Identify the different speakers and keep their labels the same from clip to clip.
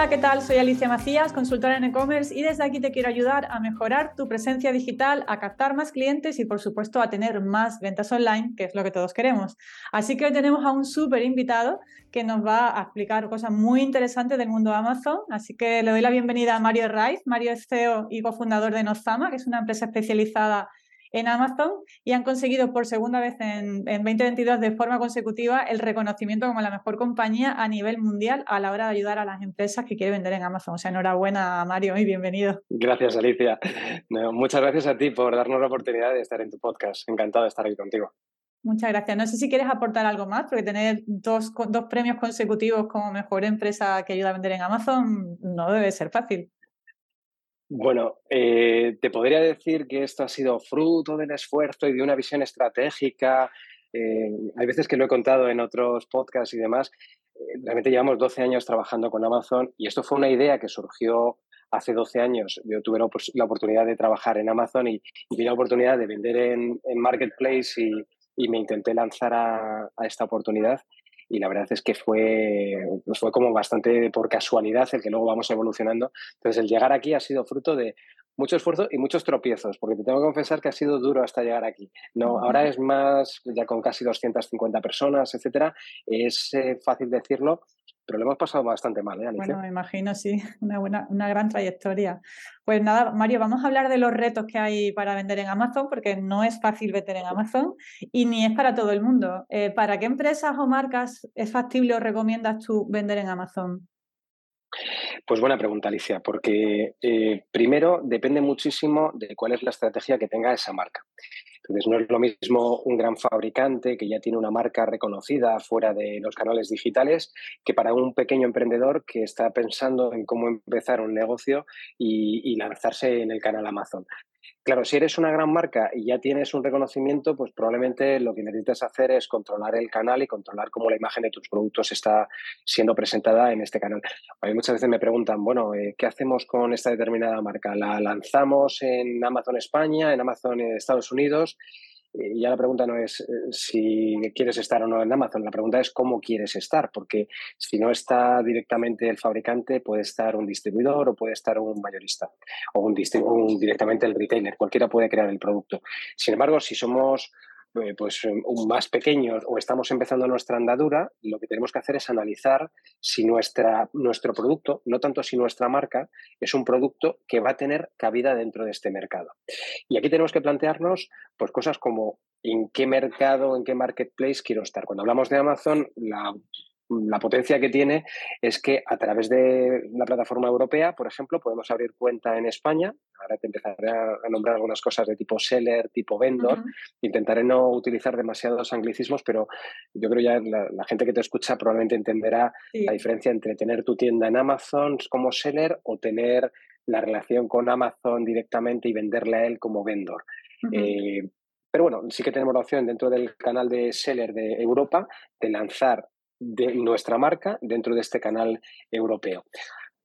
Speaker 1: Hola, ¿qué tal? Soy Alicia Macías, consultora en e-commerce y desde aquí te quiero ayudar a mejorar tu presencia digital, a captar más clientes y por supuesto a tener más ventas online, que es lo que todos queremos. Así que hoy tenemos a un súper invitado que nos va a explicar cosas muy interesantes del mundo Amazon. Así que le doy la bienvenida a Mario Raiz. Mario es CEO y cofundador de Nozama, que es una empresa especializada en Amazon y han conseguido por segunda vez en, 2022 de forma consecutiva el reconocimiento como la mejor compañía a nivel mundial a la hora de ayudar a las empresas que quieren vender en Amazon. O sea, enhorabuena Mario y bienvenido.
Speaker 2: Gracias Alicia. muchas gracias a ti por darnos la oportunidad de estar en tu podcast. Encantado de estar aquí contigo.
Speaker 1: Muchas gracias. No sé si quieres aportar algo más, porque tener dos, dos premios consecutivos como mejor empresa que ayuda a vender en Amazon no debe ser fácil.
Speaker 2: Bueno, eh, te podría decir que esto ha sido fruto del esfuerzo y de una visión estratégica. Eh, hay veces que lo he contado en otros podcasts y demás. Eh, realmente llevamos 12 años trabajando con Amazon y esto fue una idea que surgió hace 12 años. Yo tuve la, oportunidad de trabajar en Amazon y, y la oportunidad de vender en, Marketplace y, me intenté lanzar a esta oportunidad y la verdad es que fue, pues fue como bastante por casualidad el que luego vamos evolucionando. Entonces el llegar aquí ha sido fruto de mucho esfuerzo y muchos tropiezos, porque te tengo que confesar que ha sido duro hasta llegar aquí. No, ahora es más, ya con casi 250 personas, etcétera, es eh, fácil decirlo, pero lo hemos pasado bastante mal, ¿eh,
Speaker 1: Alicia? Bueno, me imagino, sí, una, buena, una gran trayectoria. Pues nada, Mario, vamos a hablar de los retos que hay para vender en Amazon, porque no es fácil vender en Amazon y ni es para todo el mundo. Eh, ¿Para qué empresas o marcas es factible o recomiendas tú vender en Amazon?
Speaker 2: Pues buena pregunta, Alicia, porque eh, primero depende muchísimo de cuál es la estrategia que tenga esa marca. Entonces, no es lo mismo un gran fabricante que ya tiene una marca reconocida fuera de los canales digitales que para un pequeño emprendedor que está pensando en cómo empezar un negocio y, lanzarse en el canal Amazon. Claro, si eres una gran marca y ya tienes un reconocimiento, pues probablemente lo que necesitas hacer es controlar el canal y controlar cómo la imagen de tus productos está siendo presentada en este canal. A mí muchas veces me preguntan, bueno, eh, ¿qué hacemos con esta determinada marca? ¿La lanzamos en Amazon España, en Amazon Estados Unidos? Y ya la pregunta no es eh, si quieres estar o no en Amazon, la pregunta es cómo quieres estar, porque si no está directamente el fabricante, puede estar un distribuidor o puede estar un mayorista o un, un directamente el retailer, cualquiera puede crear el producto. Sin embargo, si somos eh, pues eh, más pequeños o estamos empezando nuestra andadura, lo que tenemos que hacer es analizar si nuestra, nuestro producto, no tanto si nuestra marca, es un producto que va a tener cabida dentro de este mercado. Y aquí tenemos que plantearnos pues, cosas como en qué mercado, en qué marketplace quiero estar. Cuando hablamos de Amazon, la la potencia que tiene es que a través de la plataforma europea, por ejemplo, podemos abrir cuenta en España. Ahora te empezaré a, nombrar algunas cosas de tipo seller, tipo vendor. Intentaré no utilizar demasiados anglicismos, pero yo creo ya la, la gente que te escucha probablemente entenderá la diferencia entre tener tu tienda en Amazon como seller o tener la relación con Amazon directamente y venderle a él como vendor. Eh, pero bueno, sí que tenemos la opción dentro del canal de seller de Europa de lanzar de nuestra marca dentro de este canal europeo.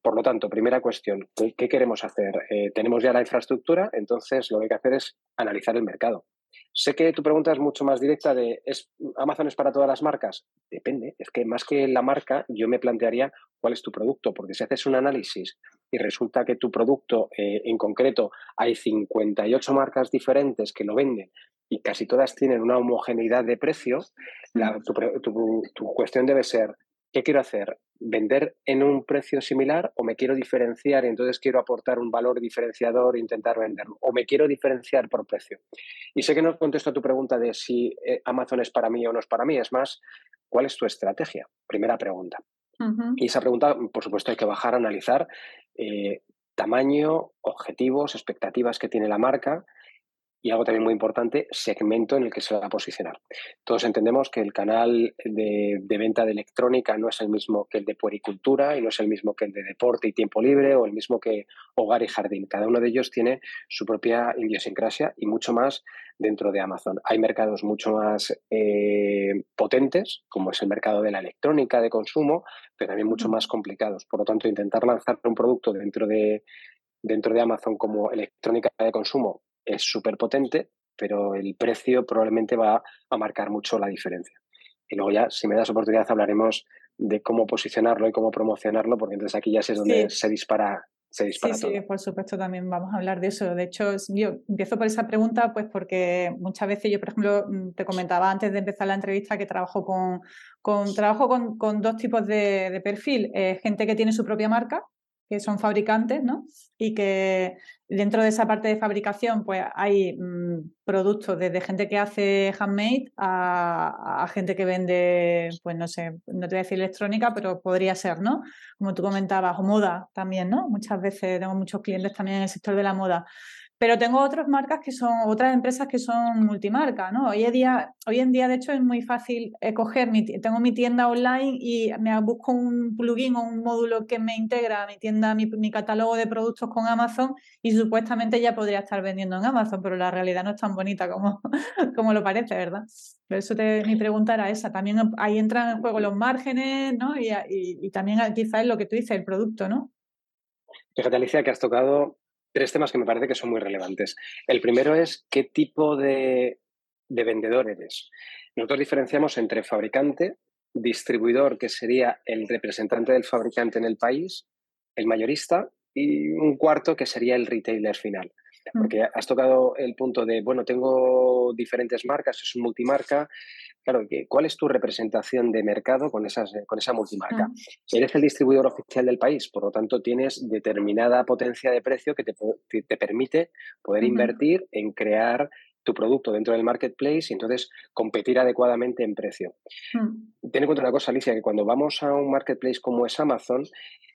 Speaker 2: Por lo tanto, primera cuestión, ¿qué, queremos hacer? Eh, tenemos ya la infraestructura, entonces lo que hay que hacer es analizar el mercado. Sé que tu pregunta es mucho más directa de ¿es, ¿Amazon es para todas las marcas? Depende, es que más que la marca yo me plantearía cuál es tu producto, porque si haces un análisis y resulta que tu producto eh, en concreto hay 58 marcas diferentes que lo venden y casi todas tienen una homogeneidad de precio, tu, cuestión debe ser, ¿qué quiero hacer? ¿Vender en un precio similar o me quiero diferenciar y entonces quiero aportar un valor diferenciador e intentar venderlo? ¿O me quiero diferenciar por precio? Y sé que no contesto a tu pregunta de si eh, Amazon es para mí o no es para mí, es más, ¿cuál es tu estrategia? Primera pregunta. Y esa pregunta, por supuesto, hay que bajar a analizar eh, tamaño, objetivos, expectativas que tiene la marca y algo también muy importante, segmento en el que se va a posicionar. Todos entendemos que el canal de, venta de electrónica no es el mismo que el de puericultura y no es el mismo que el de deporte y tiempo libre o el mismo que hogar y jardín. Cada uno de ellos tiene su propia idiosincrasia y mucho más dentro de Amazon. Hay mercados mucho más eh, potentes, como es el mercado de la electrónica de consumo, pero también mucho más complicados. Por lo tanto, intentar lanzar un producto dentro de, dentro de Amazon como electrónica de consumo es súper potente, pero el precio probablemente va a marcar mucho la diferencia. Y luego ya, si me das oportunidad, hablaremos de cómo posicionarlo y cómo promocionarlo, porque entonces aquí ya es donde se dispara Sí,
Speaker 1: sí, por supuesto, también vamos a hablar de eso. De hecho, yo empiezo por esa pregunta, pues porque muchas veces yo, por ejemplo, mm, te comentaba antes de empezar la entrevista que trabajo con, con trabajo con, con dos tipos de, de perfil. Eh, gente que tiene su propia marca, que son fabricantes, ¿no? Y que dentro de esa parte de fabricación, pues hay mm, productos desde gente que hace handmade a, gente que vende, pues no sé, no te voy a decir electrónica, pero podría ser, ¿no? Como tú comentabas, o moda también, ¿no? Muchas veces tengo muchos clientes también en el sector de la moda. Pero tengo otras marcas que son, otras empresas que son multimarcas, ¿no? Hoy en día, hoy en día de hecho, es muy fácil coger, mi, tengo mi tienda online y me busco un plugin o un módulo que me integra a mi tienda, mi, mi, catálogo de productos con Amazon y supuestamente ya podría estar vendiendo en Amazon, pero la realidad no es tan bonita como, como lo parece, ¿verdad? Por eso mi pregunta era esa. También ahí entran en juego los márgenes, ¿no? Y, y, y también quizás lo que tú dices, el producto, ¿no?
Speaker 2: Fíjate, Alicia, que has tocado tres temas que me parece que son muy relevantes. El primero es qué tipo de, vendedor eres. Nosotros diferenciamos entre fabricante, distribuidor, que sería el representante del fabricante en el país, el mayorista, y un cuarto que sería el retailer final. Mm. Porque has tocado el punto de, bueno, tengo diferentes marcas, es un multimarca, Claro, ¿cuál es tu representación de mercado con, esas, eh, con esa multimarca? Eres el distribuidor oficial del país, por lo tanto tienes determinada potencia de precio que te, te permite poder invertir en crear tu producto dentro del marketplace y entonces competir adecuadamente en precio. Mm. Ten en cuenta una cosa, Alicia, que cuando vamos a un marketplace como es Amazon,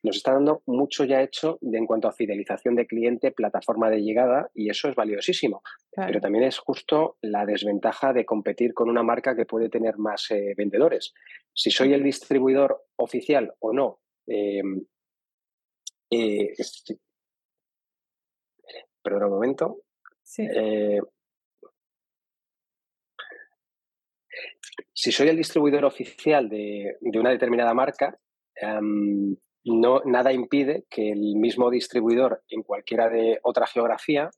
Speaker 2: nos está dando mucho ya hecho de, en cuanto a fidelización de cliente, plataforma de llegada, y eso es valiosísimo. Pero también es justo la desventaja de competir con una marca que puede tener más eh, vendedores. Si soy el distribuidor oficial o no, em, eh, perdón un momento. Sí. Eh, si soy el distribuidor oficial de, una determinada marca, em, no, nada impide que el mismo distribuidor en cualquiera de otra geografía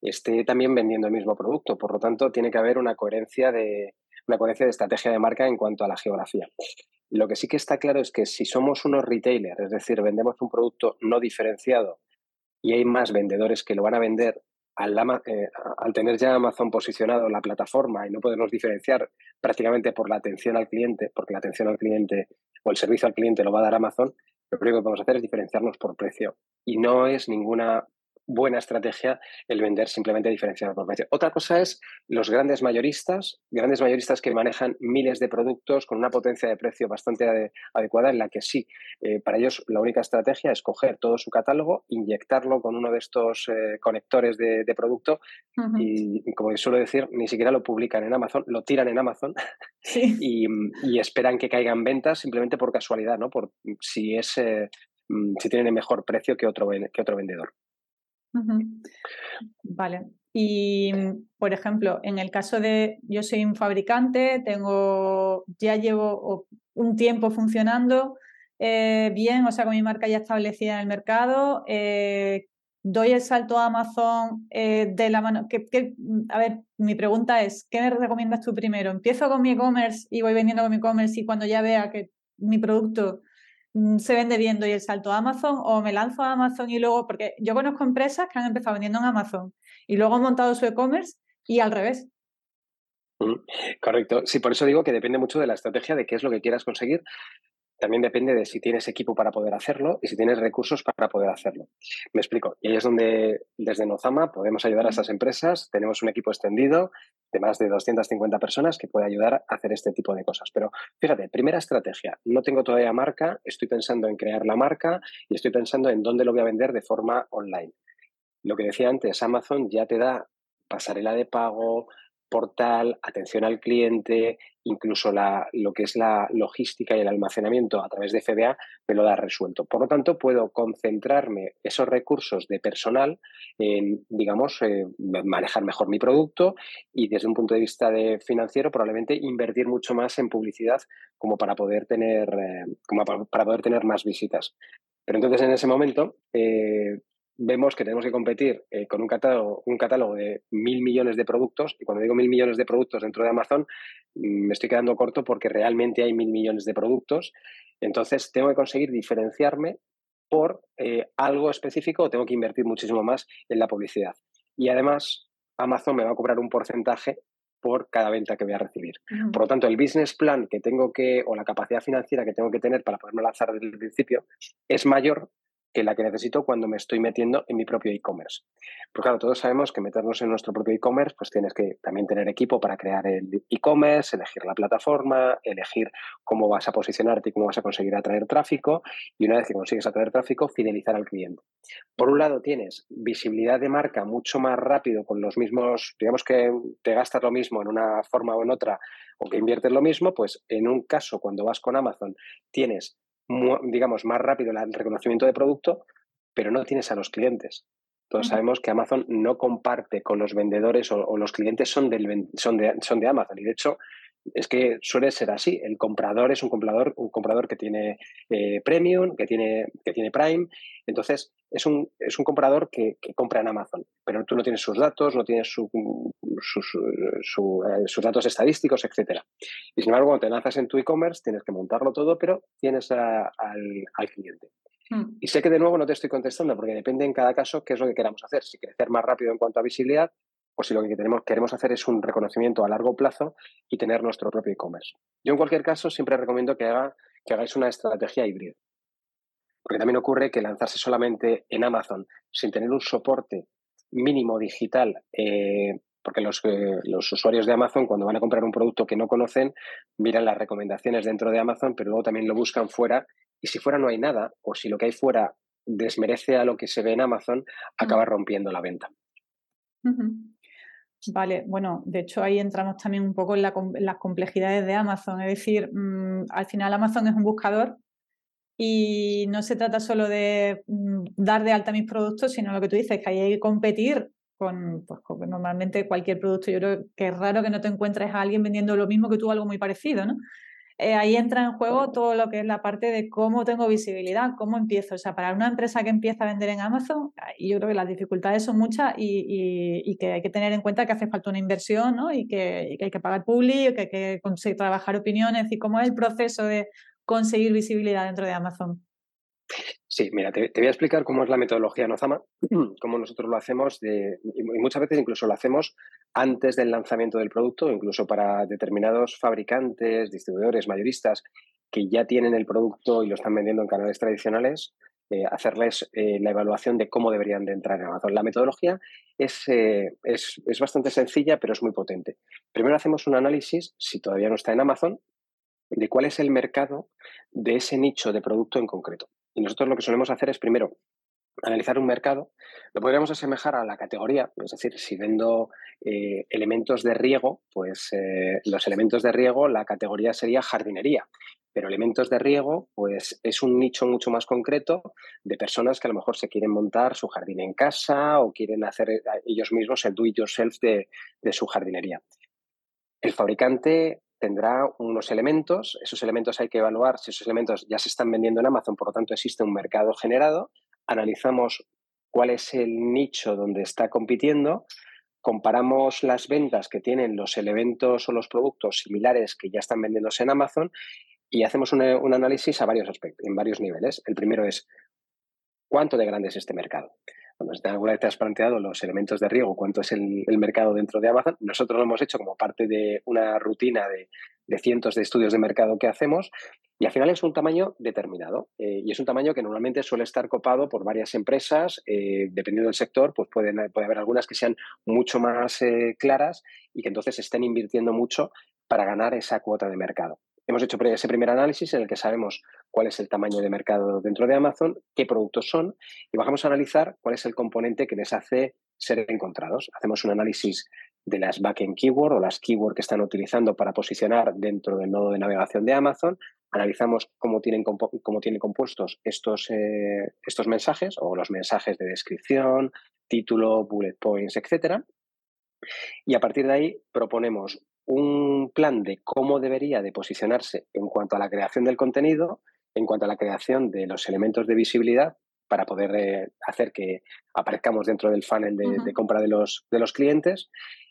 Speaker 2: esté también vendiendo el mismo producto. Por lo tanto, tiene que haber una coherencia de, una coherencia de estrategia de marca en cuanto a la geografía. Lo que sí que está claro es que si somos unos retailers, es decir, vendemos un producto no diferenciado y hay más vendedores que lo van a vender eh, al, tener ya Amazon posicionado en la plataforma y no podemos diferenciar prácticamente por la atención al cliente, porque la atención al cliente o el servicio al cliente lo va a dar Amazon, lo primero que podemos hacer es diferenciarnos por precio. Y no es ninguna buena estrategia el vender simplemente diferenciado por precio. Otra cosa es los grandes mayoristas, grandes mayoristas que manejan miles de productos con una potencia de precio bastante adecuada en la que sí, eh, para ellos la única estrategia es coger todo su catálogo, inyectarlo con uno de estos eh, conectores de, producto y, como suelo decir, ni siquiera lo publican en Amazon, lo tiran en Amazon y, esperan que caigan ventas simplemente por casualidad, ¿no? Por si es eh, mm, si tienen mejor precio que otro, que otro vendedor.
Speaker 1: Vale. Y, por ejemplo, en el caso de yo soy un fabricante, tengo, ya llevo un tiempo funcionando eh, bien, o sea, con mi marca ya establecida en el mercado, eh, doy el salto a Amazon eh, de la mano. Que, a ver, mi pregunta es, ¿qué me recomiendas tú primero? ¿Empiezo con mi e-commerce y voy vendiendo con mi e-commerce y cuando ya vea que mi producto Mm, se vende bien, doy el salto a Amazon o me lanzo a Amazon y luego, porque yo conozco empresas que han empezado vendiendo en Amazon y luego han montado su e-commerce y al revés.
Speaker 2: Mm, correcto. Sí, por eso digo que depende mucho de la estrategia, de qué es lo que quieras conseguir también depende de si tienes equipo para poder hacerlo y si tienes recursos para poder hacerlo. Me explico. Y ahí es donde desde Nozama podemos ayudar a estas empresas. Tenemos un equipo extendido de más de 250 personas que puede ayudar a hacer este tipo de cosas. Pero fíjate, primera estrategia. No tengo todavía marca, estoy pensando en crear la marca y estoy pensando en dónde lo voy a vender de forma online. Lo que decía antes, Amazon ya te da pasarela de pago, portal, atención al cliente, incluso la, lo que es la logística y el almacenamiento a través de FBA me lo da resuelto. Por lo tanto, puedo concentrarme esos recursos de personal en, digamos, eh, manejar mejor mi producto y desde un punto de vista de financiero probablemente invertir mucho más en publicidad como para poder tener, eh, como para, poder tener más visitas. Pero entonces en ese momento eh, vemos que tenemos que competir eh, con un catálogo, un catálogo de mil millones de productos, y cuando digo mil millones de productos dentro de Amazon, mm, me estoy quedando corto porque realmente hay mil millones de productos. Entonces, tengo que conseguir diferenciarme por eh, algo específico o tengo que invertir muchísimo más en la publicidad. Y además, Amazon me va a cobrar un porcentaje por cada venta que voy a recibir. Por lo tanto, el business plan que tengo que, o la capacidad financiera que tengo que tener para poderme lanzar desde el principio, es mayor que la que necesito cuando me estoy metiendo en mi propio e-commerce. Pues claro, todos sabemos que meternos en nuestro propio e-commerce, pues tienes que también tener equipo para crear el e-commerce, elegir la plataforma, elegir cómo vas a posicionarte y cómo vas a conseguir atraer tráfico y una vez que consigues atraer tráfico, fidelizar al cliente. Por un lado, tienes visibilidad de marca mucho más rápido con los mismos, digamos que te gastas lo mismo en una forma o en otra o que inviertes lo mismo, pues en un caso cuando vas con Amazon tienes digamos, más rápido el reconocimiento de producto, pero no tienes a los clientes. Todos sabemos que Amazon no comparte con los vendedores o, los clientes son, del, son, de, son de Amazon. Y de hecho, es que suele ser así. El comprador es un comprador, un comprador que tiene eh, Premium, que tiene, que tiene Prime. Entonces, es un, es un comprador que, compra en Amazon, pero tú no tienes sus datos, no tienes su, sus, eh, sus datos estadísticos, etc. Y sin embargo, cuando te lanzas en tu e-commerce, tienes que montarlo todo, pero tienes al, al, cliente. Hmm. Y sé que de nuevo no te estoy contestando porque depende en cada caso qué es lo que queramos hacer. Si crecer más rápido en cuanto a visibilidad o si lo que tenemos, queremos hacer es un reconocimiento a largo plazo y tener nuestro propio e-commerce. Yo en cualquier caso siempre recomiendo que, haga, que hagáis una estrategia híbrida. Porque también ocurre que lanzarse solamente en Amazon sin tener un soporte mínimo digital, eh, porque los, eh, los, usuarios de Amazon cuando van a comprar un producto que no conocen, miran las recomendaciones dentro de Amazon, pero luego también lo buscan fuera y si fuera no hay nada o si lo que hay fuera desmerece a lo que se ve en Amazon, acaba rompiendo la venta.
Speaker 1: Vale, bueno, de hecho ahí entramos también un poco en, las complejidades de Amazon. Es decir, mm, al final Amazon es un buscador y no se trata solo de mm, dar de alta mis productos, sino lo que tú dices, que hay que competir con, pues, con, normalmente cualquier producto. Yo creo que es raro que no te encuentres a alguien vendiendo lo mismo que tú, algo muy parecido, ¿no? Eh, ahí entra en juego todo lo que es la parte de cómo tengo visibilidad, cómo empiezo. O sea, para una empresa que empieza a vender en Amazon, yo creo que las dificultades son muchas y, que hay que tener en cuenta que hace falta una inversión ¿no? y, que, hay que pagar public, que hay que conseguir trabajar opiniones y cómo es el proceso de conseguir visibilidad dentro de Amazon.
Speaker 2: Sí, mira, te, voy a explicar cómo es la metodología Nozama, cómo nosotros lo hacemos y muchas veces incluso lo hacemos antes del lanzamiento del producto, incluso para determinados fabricantes, distribuidores, mayoristas que ya tienen el producto y lo están vendiendo en canales tradicionales, eh, hacerles eh, la evaluación de cómo deberían de entrar en Amazon. La metodología es, eh, es, es bastante sencilla, pero es muy potente. Primero hacemos un análisis, si todavía no está en Amazon, de cuál es el mercado de ese nicho de producto en concreto. Y nosotros lo que solemos hacer es primero analizar un mercado, lo podríamos asemejar a la categoría, es decir, si vendo eh, elementos de riego, pues eh, los elementos de riego, la categoría sería jardinería, pero elementos de riego, pues es un nicho mucho más concreto de personas que a lo mejor se quieren montar su jardín en casa o quieren hacer eh, ellos mismos el do it yourself de, de su jardinería. El fabricante tendrá unos elementos, esos elementos hay que evaluar si esos elementos ya se están vendiendo en Amazon, por lo tanto existe un mercado generado, analizamos cuál es el nicho donde está compitiendo, comparamos las ventas que tienen los elementos o los productos similares que ya están vendiéndose en Amazon y hacemos un, análisis a varios aspectos, en varios niveles. El primero es cuánto de grande es este mercado. Bueno, alguna vez te has planteado los elementos de riego, cuánto es el, mercado dentro de Amazon, nosotros lo hemos hecho como parte de una rutina de, cientos de estudios de mercado que hacemos y al final es un tamaño determinado eh, y es un tamaño que normalmente suele estar copado por varias empresas, eh, dependiendo del sector, pues pueden, puede haber algunas que sean mucho más eh, claras y que entonces estén invirtiendo mucho para ganar esa cuota de mercado. Hemos hecho ese primer análisis en el que sabemos cuál es el tamaño de mercado dentro de Amazon, qué productos son y vamos a analizar cuál es el componente que les hace ser encontrados. Hacemos un análisis de las backend keyword o las keyword que están utilizando para posicionar dentro del nodo de navegación de Amazon. Analizamos cómo tienen, cómo tienen compuestos estos, eh, estos mensajes o los mensajes de descripción, título, bullet points, etc. Y a partir de ahí proponemos un plan de cómo debería de posicionarse en cuanto a la creación del contenido, en cuanto a la creación de los elementos de visibilidad para poder eh, hacer que aparezcamos dentro del funnel de, compra de los, de los clientes.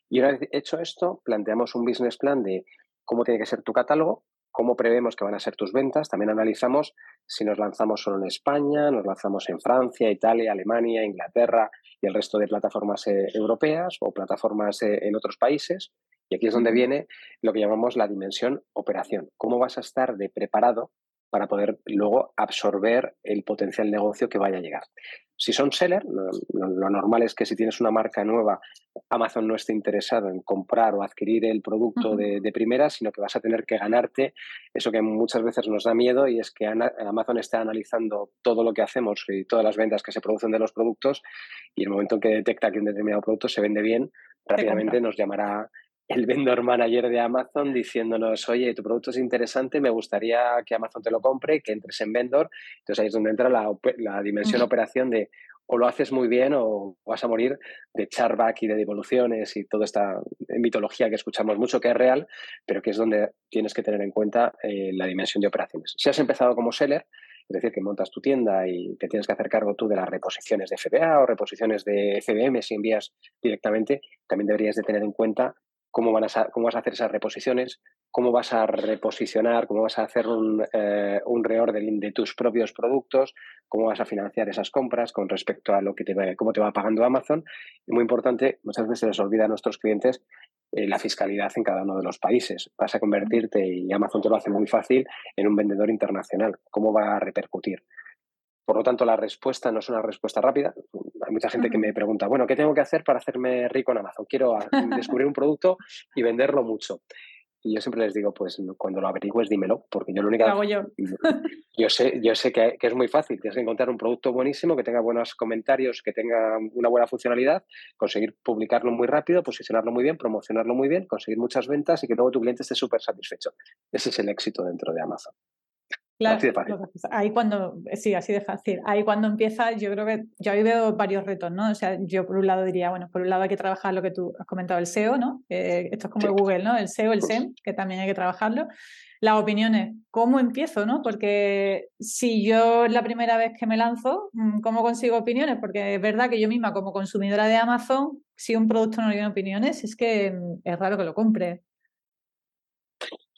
Speaker 2: Y una vez hecho esto, planteamos un business plan de cómo tiene que ser tu catálogo, cómo prevemos que van a ser tus ventas. También analizamos si nos lanzamos solo en España, nos lanzamos en Francia, Italia, Alemania, Inglaterra y el resto de plataformas eh, europeas o plataformas eh, en otros países. Y aquí es donde viene lo que llamamos la dimensión operación. ¿Cómo vas a estar de preparado para poder luego absorber el potencial negocio que vaya a llegar. Si son seller, lo, normal es que si tienes una marca nueva, Amazon no esté interesado en comprar o adquirir el producto de, primera, sino que vas a tener que ganarte eso que muchas veces nos da miedo y es que Amazon está analizando todo lo que hacemos y todas las ventas que se producen de los productos y el momento en que detecta que un determinado producto se vende bien, rápidamente nos llamará el vendor manager de Amazon diciéndonos, oye, tu producto es interesante, me gustaría que Amazon te lo compre, que entres en vendor. Entonces ahí es donde entra la, dimensión operación de o lo haces muy bien o vas a morir de charback y de devoluciones y toda esta mitología que escuchamos mucho que es real, pero que es donde tienes que tener en cuenta eh, la dimensión de operaciones. Si has empezado como seller, es decir, que montas tu tienda y te tienes que hacer cargo tú de las reposiciones de FBA o reposiciones de FBM si envías directamente, también deberías de tener en cuenta cómo, van a, cómo vas a hacer esas reposiciones, cómo vas a reposicionar, cómo vas a hacer un, eh, un reordering de tus propios productos, cómo vas a financiar esas compras con respecto a lo que te va, cómo te va pagando Amazon. Y muy importante, muchas veces se les olvida a nuestros clientes eh, la fiscalidad en cada uno de los países. Vas a convertirte, y Amazon te lo hace muy fácil, en un vendedor internacional. ¿Cómo va a repercutir? Por lo tanto, la respuesta no es una respuesta rápida. Hay mucha gente que me pregunta, bueno, ¿qué tengo que hacer para hacerme rico en Amazon? Quiero descubrir un producto y venderlo mucho. Y yo siempre les digo, pues cuando lo averigües, dímelo, porque yo lo único
Speaker 1: que hago yo.
Speaker 2: yo sé, yo sé que, es muy fácil. Tienes que encontrar un producto buenísimo, que tenga buenos comentarios, que tenga una buena funcionalidad, conseguir publicarlo muy rápido, posicionarlo muy bien, promocionarlo muy bien, conseguir muchas ventas y que luego tu cliente esté súper satisfecho. Ese es el éxito dentro de Amazon.
Speaker 1: Claro, ahí cuando, sí, así de fácil. Ahí cuando empieza, yo creo que yo ahí veo varios retos, ¿no? O sea, yo por un lado diría, bueno, por un lado hay que trabajar lo que tú has comentado, el SEO, ¿no? esto es como el Google, ¿no? El SEO, el SEM, que también hay que trabajarlo. Las opiniones, ¿cómo empiezo, no? Porque si yo la primera vez que me lanzo, mm, ¿cómo consigo opiniones? Porque es verdad que yo misma como consumidora de Amazon, si un producto no tiene opiniones, es que mm, es raro que lo compre.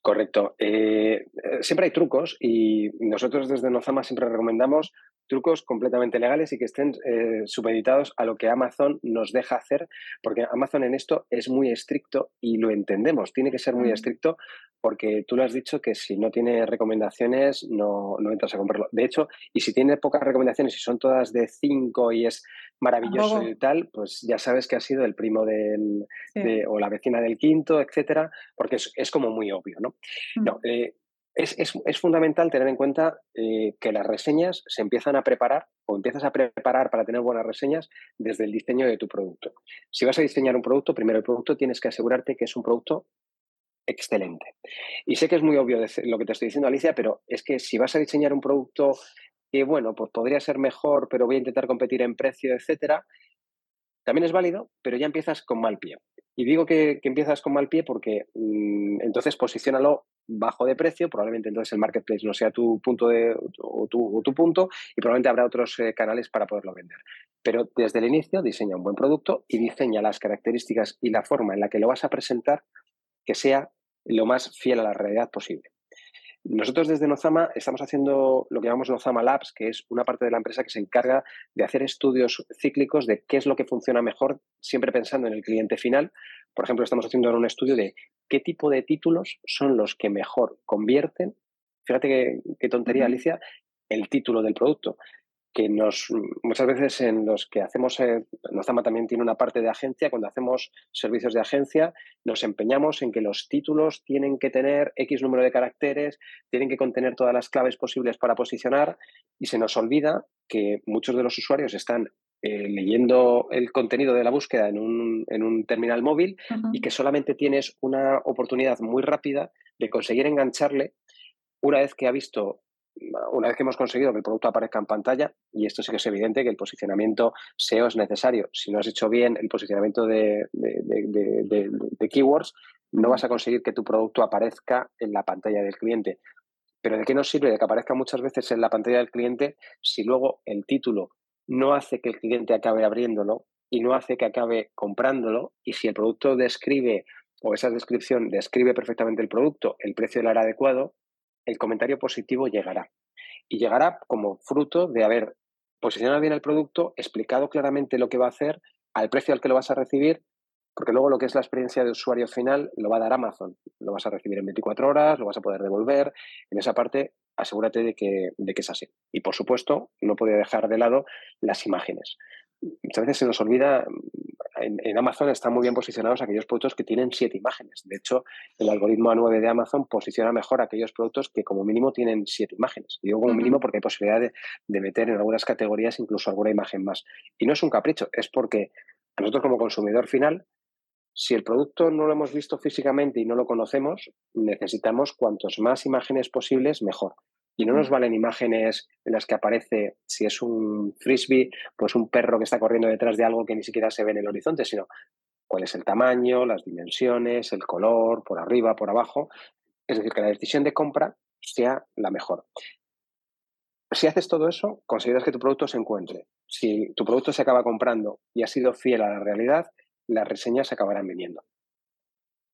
Speaker 2: Correcto. Eh, eh, siempre hay trucos y nosotros desde Nozama siempre recomendamos trucos completamente legales y que estén eh, supeditados a lo que Amazon nos deja hacer, porque Amazon en esto es muy estricto y lo entendemos, tiene que ser muy mm. estricto porque tú lo has dicho que si no tiene recomendaciones no, no entras a comprarlo. De hecho, y si tiene pocas recomendaciones y son todas de cinco y es maravilloso y tal, pues ya sabes que ha sido el primo del, o la vecina del quinto, etcétera, porque es, es como muy obvio, ¿no? Mm. No, eh, es, fundamental tener en cuenta eh, que las reseñas se empiezan a preparar o empiezas a preparar para tener buenas reseñas desde el diseño de tu producto. Si vas a diseñar un producto, primero el producto tienes que asegurarte que es un producto excelente. Y sé que es muy obvio lo que te estoy diciendo, Alicia, pero es que si vas a diseñar un producto que, bueno, pues podría ser mejor, pero voy a intentar competir en precio, etcétera, también es válido, pero ya empiezas con mal pie. Y digo que, empiezas con mal pie porque mm, entonces posicionalo bajo de precio, probablemente entonces el marketplace no sea tu punto de, o, tu, punto y probablemente habrá otros eh, canales para poderlo vender. Pero desde el inicio diseña un buen producto y diseña las características y la forma en la que lo vas a presentar que sea lo más fiel a la realidad posible. Nosotros desde Nozama estamos haciendo lo que llamamos Nozama Labs, que es una parte de la empresa que se encarga de hacer estudios cíclicos de qué es lo que funciona mejor, siempre pensando en el cliente final. Por ejemplo, estamos haciendo un estudio de qué tipo de títulos son los que mejor convierten. Fíjate qué, tontería, Alicia, el título del producto que nos muchas veces en los que hacemos, eh, Nozama también tiene una parte de agencia, cuando hacemos servicios de agencia, nos empeñamos en que los títulos tienen que tener X número de caracteres, tienen que contener todas las claves posibles para posicionar y se nos olvida que muchos de los usuarios están eh, leyendo el contenido de la búsqueda en un, en un terminal móvil y que solamente tienes una oportunidad muy rápida de conseguir engancharle. Una vez que ha visto una vez que hemos conseguido que el producto aparezca en pantalla, y esto sí que es evidente que el posicionamiento SEO es necesario. Si no has hecho bien el posicionamiento de, keywords, no vas a conseguir que tu producto aparezca en la pantalla del cliente. Pero ¿de qué nos sirve de que aparezca muchas veces en la pantalla del cliente si luego el título no hace que el cliente acabe abriéndolo y no hace que acabe comprándolo? Y si el producto describe o esa descripción describe perfectamente el producto, el precio del adecuado, el comentario positivo llegará. Y llegará como fruto de haber posicionado bien el producto, explicado claramente lo que va a hacer, al precio al que lo vas a recibir, porque luego lo que es la experiencia de usuario final lo va a dar Amazon. Lo vas a recibir en 24 horas, lo vas a poder devolver. En esa parte, asegúrate de que, de que es así. Y por supuesto, no podía dejar de lado las imágenes muchas veces se nos olvida, en, Amazon están muy bien posicionados aquellos productos que tienen siete imágenes. De hecho, el algoritmo A9 de Amazon posiciona mejor aquellos productos que como mínimo tienen siete imágenes. Digo como mínimo porque hay posibilidad de, de, meter en algunas categorías incluso alguna imagen más. Y no es un capricho, es porque nosotros como consumidor final, si el producto no lo hemos visto físicamente y no lo conocemos, necesitamos cuantos más imágenes posibles, mejor. Y no nos valen imágenes en las que aparece, si es un frisbee, pues un perro que está corriendo detrás de algo que ni siquiera se ve en el horizonte, sino cuál es el tamaño, las dimensiones, el color, por arriba, por abajo. Es decir, que la decisión de compra sea la mejor. Si haces todo eso, consideras que tu producto se encuentre. Si tu producto se acaba comprando y ha sido fiel a la realidad, las reseñas se acabarán viniendo.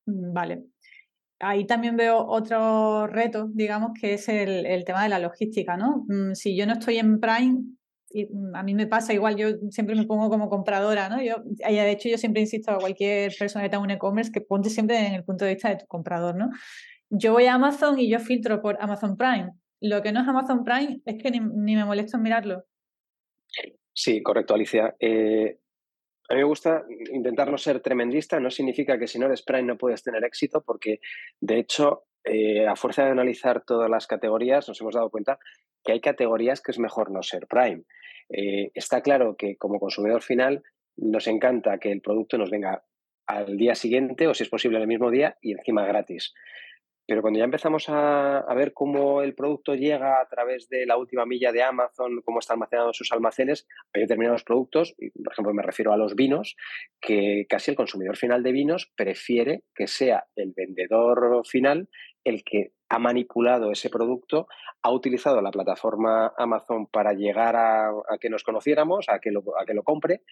Speaker 1: Mm, vale ahí también veo otro reto, digamos, que es el, tema de la logística, ¿no? Mm, si yo no estoy en Prime, mm, a mí me pasa igual, yo siempre me pongo como compradora, ¿no? Yo, de hecho, yo siempre insisto a cualquier persona que tenga un e-commerce que ponte siempre en el punto de vista de tu comprador, ¿no? Yo voy a Amazon y yo filtro por Amazon Prime. Lo que no es Amazon Prime es que ni, me molesto en mirarlo.
Speaker 2: Sí, correcto, Alicia. Eh, a mí me gusta intentar no ser tremendista, no significa que si no eres Prime no puedes tener éxito, porque de hecho, eh, a fuerza de analizar todas las categorías, nos hemos dado cuenta que hay categorías que es mejor no ser Prime. Eh, está claro que como consumidor final nos encanta que el producto nos venga al día siguiente o si es posible el mismo día y encima gratis. Pero cuando ya empezamos a, ver cómo el producto llega a través de la última milla de Amazon, cómo está almacenado en sus almacenes, hay determinados productos, por ejemplo me refiero a los vinos, que casi el consumidor final de vinos prefiere que sea el vendedor final el que ha manipulado ese producto, ha utilizado la plataforma Amazon para llegar a, que nos conociéramos, a que, lo, a que lo compre,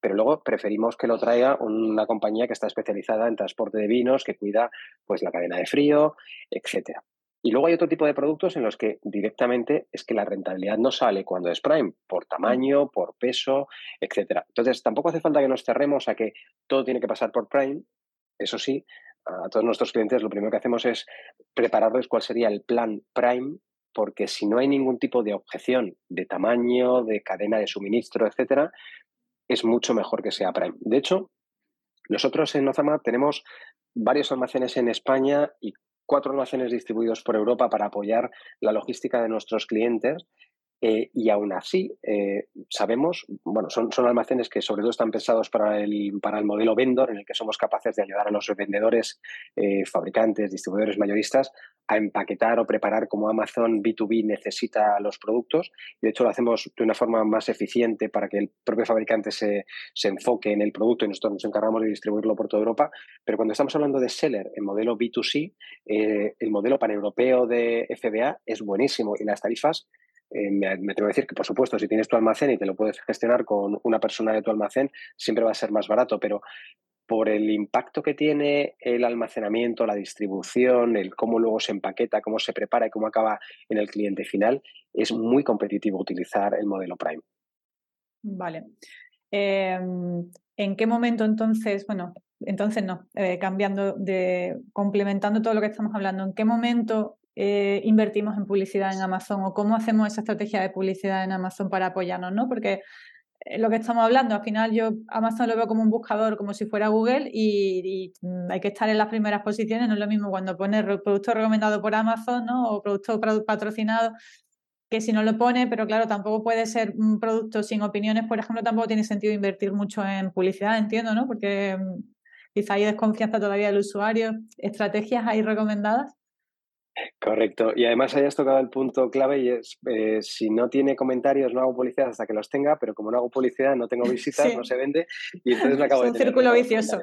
Speaker 2: pero luego preferimos que lo traiga una compañía que está especializada en transporte de vinos, que cuida pues la cadena de frío, etcétera. Y luego hay otro tipo de productos en los que directamente es que la rentabilidad no sale cuando es Prime, por tamaño, por peso, etcétera. Entonces, tampoco hace falta que nos cerremos a que todo tiene que pasar por Prime. Eso sí, a todos nuestros clientes lo primero que hacemos es prepararles cuál sería el plan Prime, porque si no hay ningún tipo de objeción de tamaño, de cadena de suministro, etcétera, es mucho mejor que sea Prime. De hecho, nosotros en Nozama tenemos varios almacenes en España y cuatro almacenes distribuidos por Europa para apoyar la logística de nuestros clientes eh, y aún así, eh, sabemos, bueno, son, son, almacenes que sobre todo están pensados para el, para el modelo vendor, en el que somos capaces de ayudar a los vendedores, eh, fabricantes, distribuidores mayoristas a empaquetar o preparar como Amazon B2B necesita los productos. de hecho, lo hacemos de una forma más eficiente para que el propio fabricante se, se enfoque en el producto y nosotros nos encargamos de distribuirlo por toda Europa. Pero cuando estamos hablando de seller en modelo B2C, el modelo paneuropeo de FBA es buenísimo y las tarifas eh, me, me, tengo que decir que, por supuesto, si tienes tu almacén y te lo puedes gestionar con una persona de tu almacén, siempre va a ser más barato, pero por el impacto que tiene el almacenamiento, la distribución, el cómo luego se empaqueta, cómo se prepara y cómo acaba en el cliente final, es muy competitivo utilizar el modelo Prime.
Speaker 1: Vale. Em, ¿En qué momento entonces, bueno, entonces no, eh, cambiando de, complementando todo lo que estamos hablando, ¿en qué momento eh, invertimos en publicidad en Amazon o cómo hacemos esa estrategia de publicidad en Amazon para apoyarnos, ¿no? Porque eh, lo que estamos hablando, al final yo Amazon lo veo como un buscador, como si fuera Google y, mm, hay que estar en las primeras posiciones, no es lo mismo cuando pones producto recomendado por Amazon, ¿no? O producto patrocinado que si no lo pone, pero claro, tampoco puede ser un producto sin opiniones, por ejemplo, tampoco tiene sentido invertir mucho en publicidad, entiendo, ¿no? Porque mm, quizá hay desconfianza todavía del usuario. ¿Estrategias hay recomendadas?
Speaker 2: Correcto. Y además hayas tocado el punto clave y es, eh, si no tiene comentarios no hago publicidad hasta que los tenga, pero como no hago publicidad no tengo visitas, no se vende y entonces me acabo de...
Speaker 1: Es un círculo vicioso.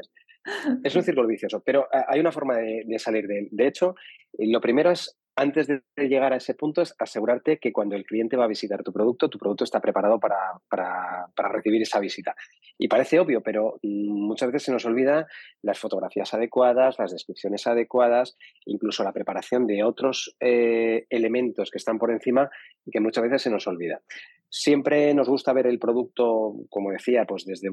Speaker 2: Es un círculo vicioso, pero eh, hay una forma de, salir de él. De hecho, lo primero es antes de llegar a ese punto es asegurarte que cuando el cliente va a visitar tu producto, tu producto está preparado para, recibir esa visita. Y parece obvio, pero mm, muchas veces se nos olvida las fotografías adecuadas, las descripciones adecuadas, incluso la preparación de otros eh, elementos que están por encima y que muchas veces se nos olvida. Siempre nos gusta ver el producto, como decía, pues desde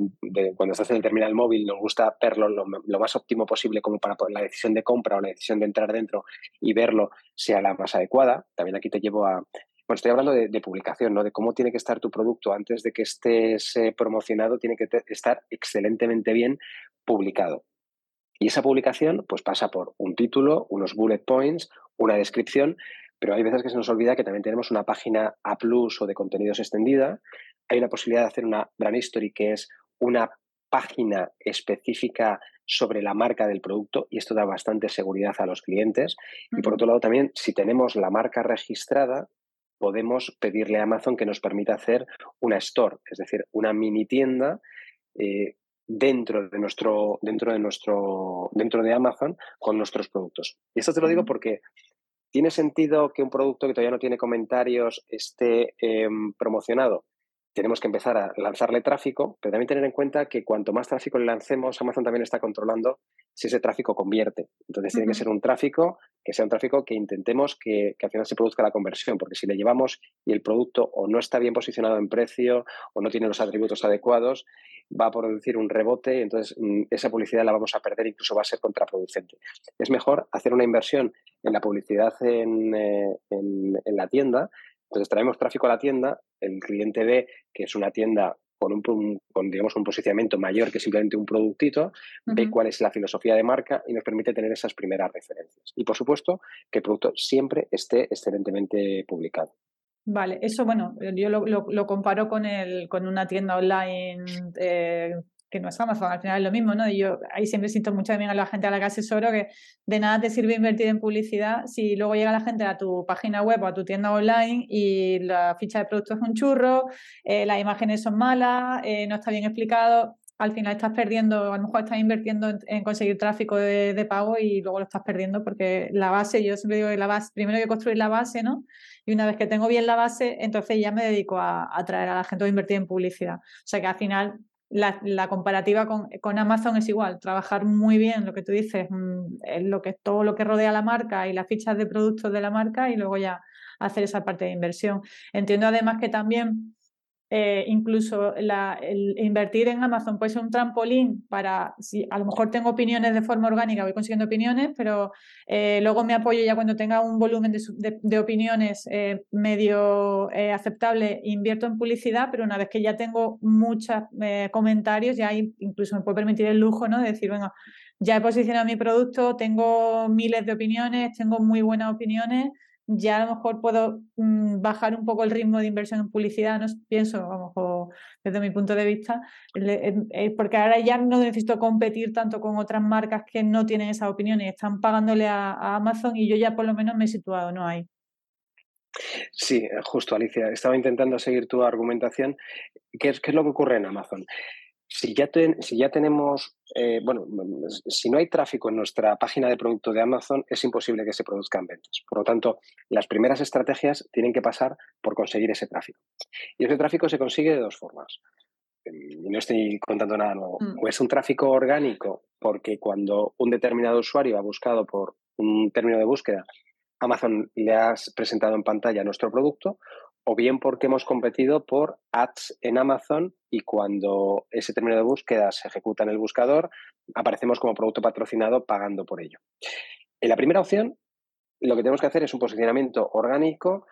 Speaker 2: cuando estás en el terminal móvil, nos gusta verlo lo, más óptimo posible como para la decisión de compra o la decisión de entrar dentro y verlo sea la más adecuada. También aquí te llevo a, bueno, estoy hablando de, publicación, ¿no? De cómo tiene que estar tu producto antes de que estés eh, promocionado, tiene que estar excelentemente bien publicado. Y esa publicación, pues pasa por un título, unos bullet points, una descripción, pero hay veces que se nos olvida que también tenemos una página A plus o de contenidos extendida. Hay una posibilidad de hacer una brand history que es una página específica sobre la marca del producto y esto da bastante seguridad a los clientes. Y por otro lado también, si tenemos la marca registrada, podemos pedirle a Amazon que nos permita hacer una store, es decir, una mini tienda eh, dentro de nuestro, dentro de nuestro, dentro de Amazon con nuestros productos. Y esto te lo digo porque ¿Tiene sentido que un producto que todavía no tiene comentarios esté em, promocionado? Tenemos que empezar a lanzarle tráfico, pero también tener en cuenta que cuanto más tráfico le lancemos, Amazon también está controlando si ese tráfico convierte. Entonces tiene que ser un tráfico que sea un tráfico que intentemos que, que, al final se produzca la conversión, porque si le llevamos y el producto o no está bien posicionado en precio o no tiene los atributos adecuados, va a producir un rebote y entonces mm, esa publicidad la vamos a perder, incluso va a ser contraproducente. Es mejor hacer una inversión en la publicidad en, eh, la tienda. Entonces traemos tráfico a la tienda, el cliente ve que es una tienda con un, digamos, un posicionamiento mayor que simplemente un productito, ve cuál es la filosofía de marca y nos permite tener esas primeras referencias. Y por supuesto, que el producto siempre esté excelentemente publicado.
Speaker 1: Vale, eso bueno, yo lo, comparo con, el, con una tienda online eh, que no es Amazon, al final es lo mismo, ¿no? Y yo ahí siempre siento mucho también a la gente a la que asesoro que de nada te sirve invertir en publicidad si luego llega la gente a tu página web o a tu tienda online y la ficha de producto es un churro, eh, las imágenes son malas, eh, no está bien explicado al final estás perdiendo, a lo mejor estás invirtiendo en, conseguir tráfico de, pago y luego lo estás perdiendo porque la base, yo siempre digo que la base, primero hay que construir la base, ¿no? Y una vez que tengo bien la base, entonces ya me dedico a, traer a la gente a invertir en publicidad. O sea que al final la, comparativa con, Amazon es igual, trabajar muy bien lo que tú dices, mm, lo que, todo lo que rodea la marca y las fichas de productos de la marca y luego ya hacer esa parte de inversión. Entiendo además que también eh, incluso el invertir en Amazon puede ser un trampolín para, si a lo mejor tengo opiniones de forma orgánica, voy consiguiendo opiniones, pero eh, luego me apoyo ya cuando tenga un volumen de, opiniones eh, medio aceptable, invierto en publicidad, pero una vez que ya tengo muchos comentarios, ya incluso me puede permitir el lujo ¿no? de decir, venga, ya he posicionado mi producto, tengo miles de opiniones, tengo muy buenas opiniones ya a lo mejor puedo mm, bajar un poco el ritmo de inversión en publicidad, no pienso, a lo mejor desde mi punto de vista, porque ahora ya no necesito competir tanto con otras marcas que no tienen esas opiniones están pagándole a, Amazon y yo ya por lo menos me he situado, ¿no hay?
Speaker 2: Sí, eh, justo Alicia, estaba intentando seguir tu argumentación. ¿Qué es, qué es lo que ocurre en Amazon? Si ya, si ya tenemos, eh, bueno, si no hay tráfico en nuestra página de producto de Amazon, es imposible que se produzcan ventas. Por lo tanto, las primeras estrategias tienen que pasar por conseguir ese tráfico. Y ese tráfico se consigue de dos formas. Y no estoy contando nada nuevo. Mm. O es un tráfico orgánico, porque cuando un determinado usuario ha buscado por un término de búsqueda, Amazon le ha presentado en pantalla nuestro producto, o bien porque hemos competido por ads en Amazon y cuando ese término de búsqueda se ejecuta en el buscador, aparecemos como producto patrocinado pagando por ello. En la primera opción, lo que tenemos que hacer es un posicionamiento orgánico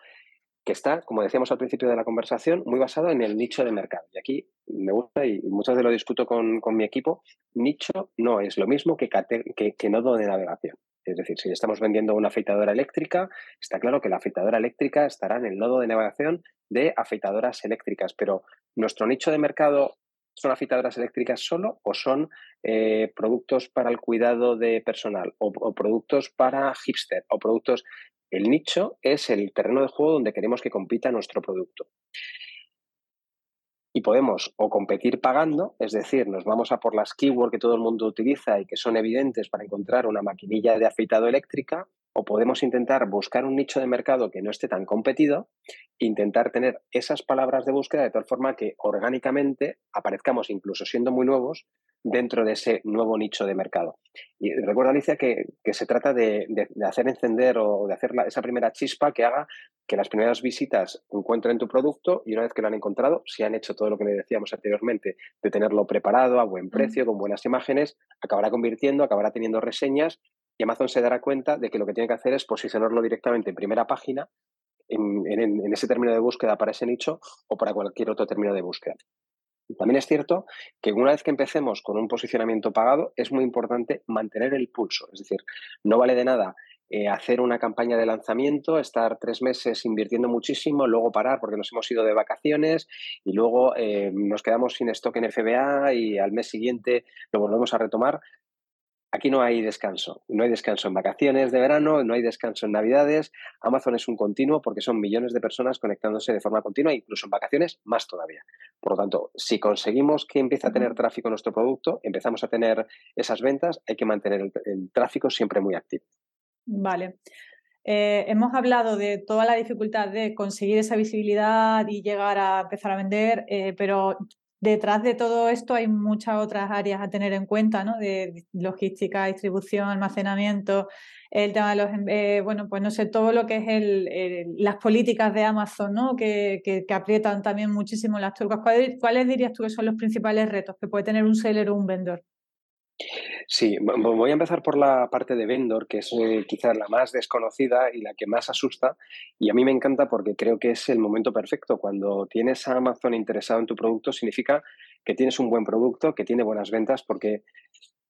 Speaker 2: que está, como decíamos al principio de la conversación, muy basado en el nicho de mercado. Y aquí me gusta, y muchas veces lo discuto con, mi equipo, nicho no es lo mismo que, que, que nodo de navegación. Es decir, si estamos vendiendo una afeitadora eléctrica, está claro que la afeitadora eléctrica estará en el nodo de navegación de afeitadoras eléctricas, pero nuestro nicho de mercado son afeitadoras eléctricas solo o son eh, productos para el cuidado de personal o, productos para hipster o productos... El nicho es el terreno de juego donde queremos que compita nuestro producto y podemos o competir pagando, es decir, nos vamos a por las keywords que todo el mundo utiliza y que son evidentes para encontrar una maquinilla de afeitado eléctrica, o podemos intentar buscar un nicho de mercado que no esté tan competido, intentar tener esas palabras de búsqueda de tal forma que orgánicamente aparezcamos, incluso siendo muy nuevos, dentro de ese nuevo nicho de mercado. Y recuerda, Alicia, que, se trata de, hacer encender o de hacer esa primera chispa que haga que las primeras visitas encuentren tu producto y una vez que lo han encontrado, si han hecho todo lo que le decíamos anteriormente, de tenerlo preparado a buen precio, con buenas imágenes, acabará convirtiendo, acabará teniendo reseñas y Amazon se dará cuenta de que lo que tiene que hacer es posicionarlo directamente en primera página en ese término de búsqueda para ese nicho o para cualquier otro término de búsqueda. También es cierto que una vez que empecemos con un posicionamiento pagado, es muy importante mantener el pulso. Es decir, no vale de nada eh, hacer una campaña de lanzamiento, estar tres meses invirtiendo muchísimo, luego parar porque nos hemos ido de vacaciones y luego eh, nos quedamos sin stock en FBA y al mes siguiente lo volvemos a retomar. Aquí no hay descanso. No hay descanso en vacaciones de verano, no hay descanso en Navidades. Amazon es un continuo porque son millones de personas conectándose de forma continua, incluso en vacaciones más todavía. Por lo tanto, si conseguimos que empiece a tener tráfico nuestro producto, empezamos a tener esas ventas, hay que mantener el, tráfico siempre muy activo.
Speaker 1: Vale. Eh, hemos hablado de toda la dificultad de conseguir esa visibilidad y llegar a empezar a vender, eh, pero Detrás de todo esto hay muchas otras áreas a tener en cuenta, ¿no? De logística, distribución, almacenamiento, el tema de los, eh, bueno, pues no sé, todo lo que es el, las políticas de Amazon, ¿no? Que, que, aprietan también muchísimo las turcas. ¿Cuáles, dirías tú que son los principales retos que puede tener un seller o un vendedor?
Speaker 2: Sí, voy a empezar por la parte de vendor, que es eh, quizás la más desconocida y la que más asusta. Y a mí me encanta porque creo que es el momento perfecto. Cuando tienes a Amazon interesado en tu producto, significa que tienes un buen producto, que tiene buenas ventas, porque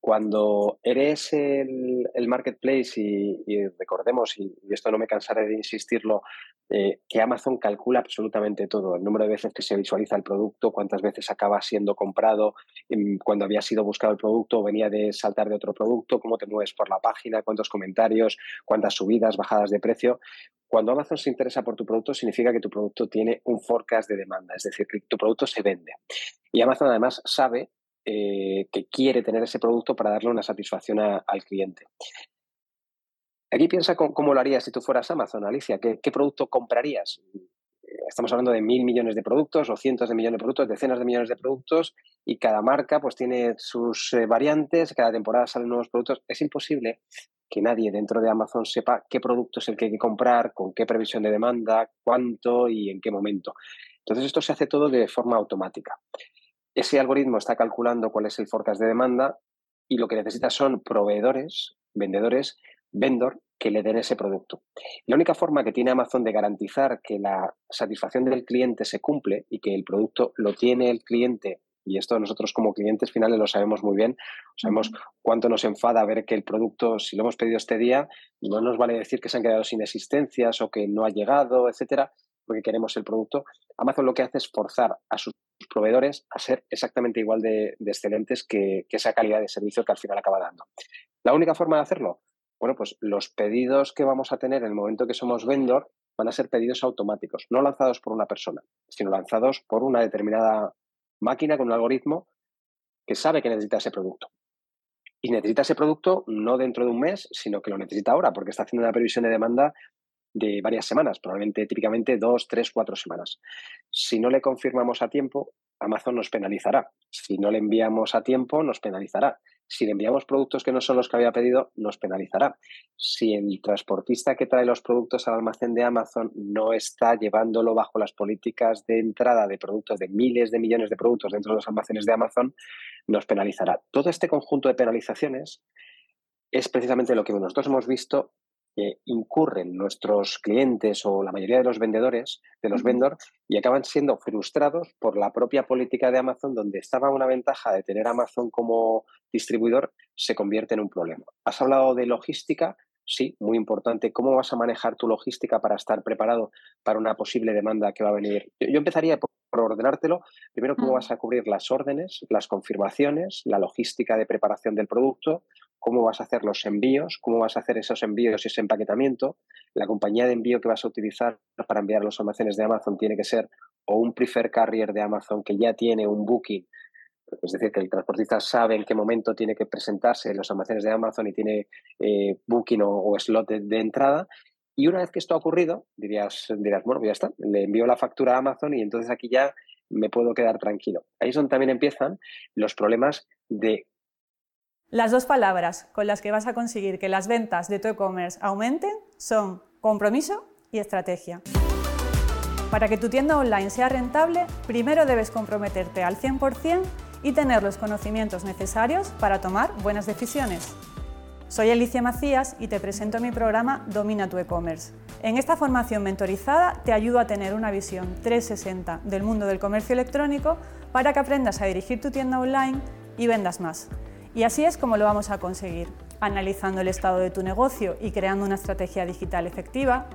Speaker 2: cuando eres el, marketplace y, recordemos, y, esto no me cansaré de insistirlo, eh, que Amazon calcula absolutamente todo, el número de veces que se visualiza el producto, cuántas veces acaba siendo comprado, cuando había sido buscado el producto venía de saltar de otro producto, cómo te mueves por la página, cuántos comentarios, cuántas subidas, bajadas de precio. Cuando Amazon se interesa por tu producto, significa que tu producto tiene un forecast de demanda, es decir, que tu producto se vende. Y Amazon además sabe eh, que quiere tener ese producto para darle una satisfacción al cliente. Aquí piensa cómo, lo harías si tú fueras Amazon, Alicia. ¿Qué, producto comprarías? Estamos hablando de mil millones de productos o cientos de millones de productos, decenas de millones de productos y cada marca pues tiene sus eh, variantes, cada temporada salen nuevos productos. Es imposible que nadie dentro de Amazon sepa qué producto es el que hay que comprar, con qué previsión de demanda, cuánto y en qué momento. Entonces esto se hace todo de forma automática. Ese algoritmo está calculando cuál es el forecast de demanda y lo que necesita son proveedores, vendedores, vendor, que le den ese producto. La única forma que tiene Amazon de garantizar que la satisfacción del cliente se cumple y que el producto lo tiene el cliente, y esto nosotros como clientes finales lo sabemos muy bien, sabemos cuánto nos enfada ver que el producto, si lo hemos pedido este día, no nos vale decir que se han quedado sin existencias o que no ha llegado, etcétera, porque queremos el producto. Amazon lo que hace es forzar a sus proveedores a ser exactamente igual de, excelentes que, esa calidad de servicio que al final acaba dando. La única forma de hacerlo, bueno, pues los pedidos que vamos a tener en el momento que somos vendor van a ser pedidos automáticos, no lanzados por una persona, sino lanzados por una determinada máquina con un algoritmo que sabe que necesita ese producto. Y necesita ese producto no dentro de un mes, sino que lo necesita ahora, porque está haciendo una previsión de demanda de varias semanas, probablemente típicamente dos, tres, cuatro semanas. Si no le confirmamos a tiempo, Amazon nos penalizará. Si no le enviamos a tiempo, nos penalizará. Si le enviamos productos que no son los que había pedido, nos penalizará. Si el transportista que trae los productos al almacén de Amazon no está llevándolo bajo las políticas de entrada de productos, de miles de millones de productos dentro de los almacenes de Amazon, nos penalizará. Todo este conjunto de penalizaciones es precisamente lo que nosotros hemos visto que incurren nuestros clientes o la mayoría de los vendedores, de los vendors, y acaban siendo frustrados por la propia política de Amazon, donde estaba una ventaja de tener Amazon como distribuidor, se convierte en un problema. Has hablado de logística, sí, muy importante. ¿Cómo vas a manejar tu logística para estar preparado para una posible demanda que va a venir? Yo, empezaría por, ordenártelo. Primero, cómo vas a cubrir las órdenes, las confirmaciones, la logística de preparación del producto, cómo vas a hacer los envíos, cómo vas a hacer esos envíos y ese empaquetamiento. La compañía de envío que vas a utilizar para enviar los almacenes de Amazon tiene que ser o un prefer carrier de Amazon que ya tiene un booking es decir, que el transportista sabe en qué momento tiene que presentarse en los almacenes de Amazon y tiene eh, booking o, slot de, entrada. Y una vez que esto ha ocurrido, dirías, dirás, bueno, ya está, le envío la factura a Amazon y entonces aquí ya me puedo quedar tranquilo. Ahí es donde también empiezan los problemas de...
Speaker 1: Las dos palabras con las que vas a conseguir que las ventas de tu e-commerce aumenten son compromiso y estrategia. Para que tu tienda online sea rentable, primero debes comprometerte al 100% y tener los conocimientos necesarios para tomar buenas decisiones. Soy Alicia Macías y te presento mi programa Domina tu e-commerce. En esta formación mentorizada te ayudo a tener una visión 360 del mundo del comercio electrónico para que aprendas a dirigir tu tienda online y vendas más. Y así es como lo vamos a conseguir, analizando el estado de tu negocio y creando una estrategia digital efectiva,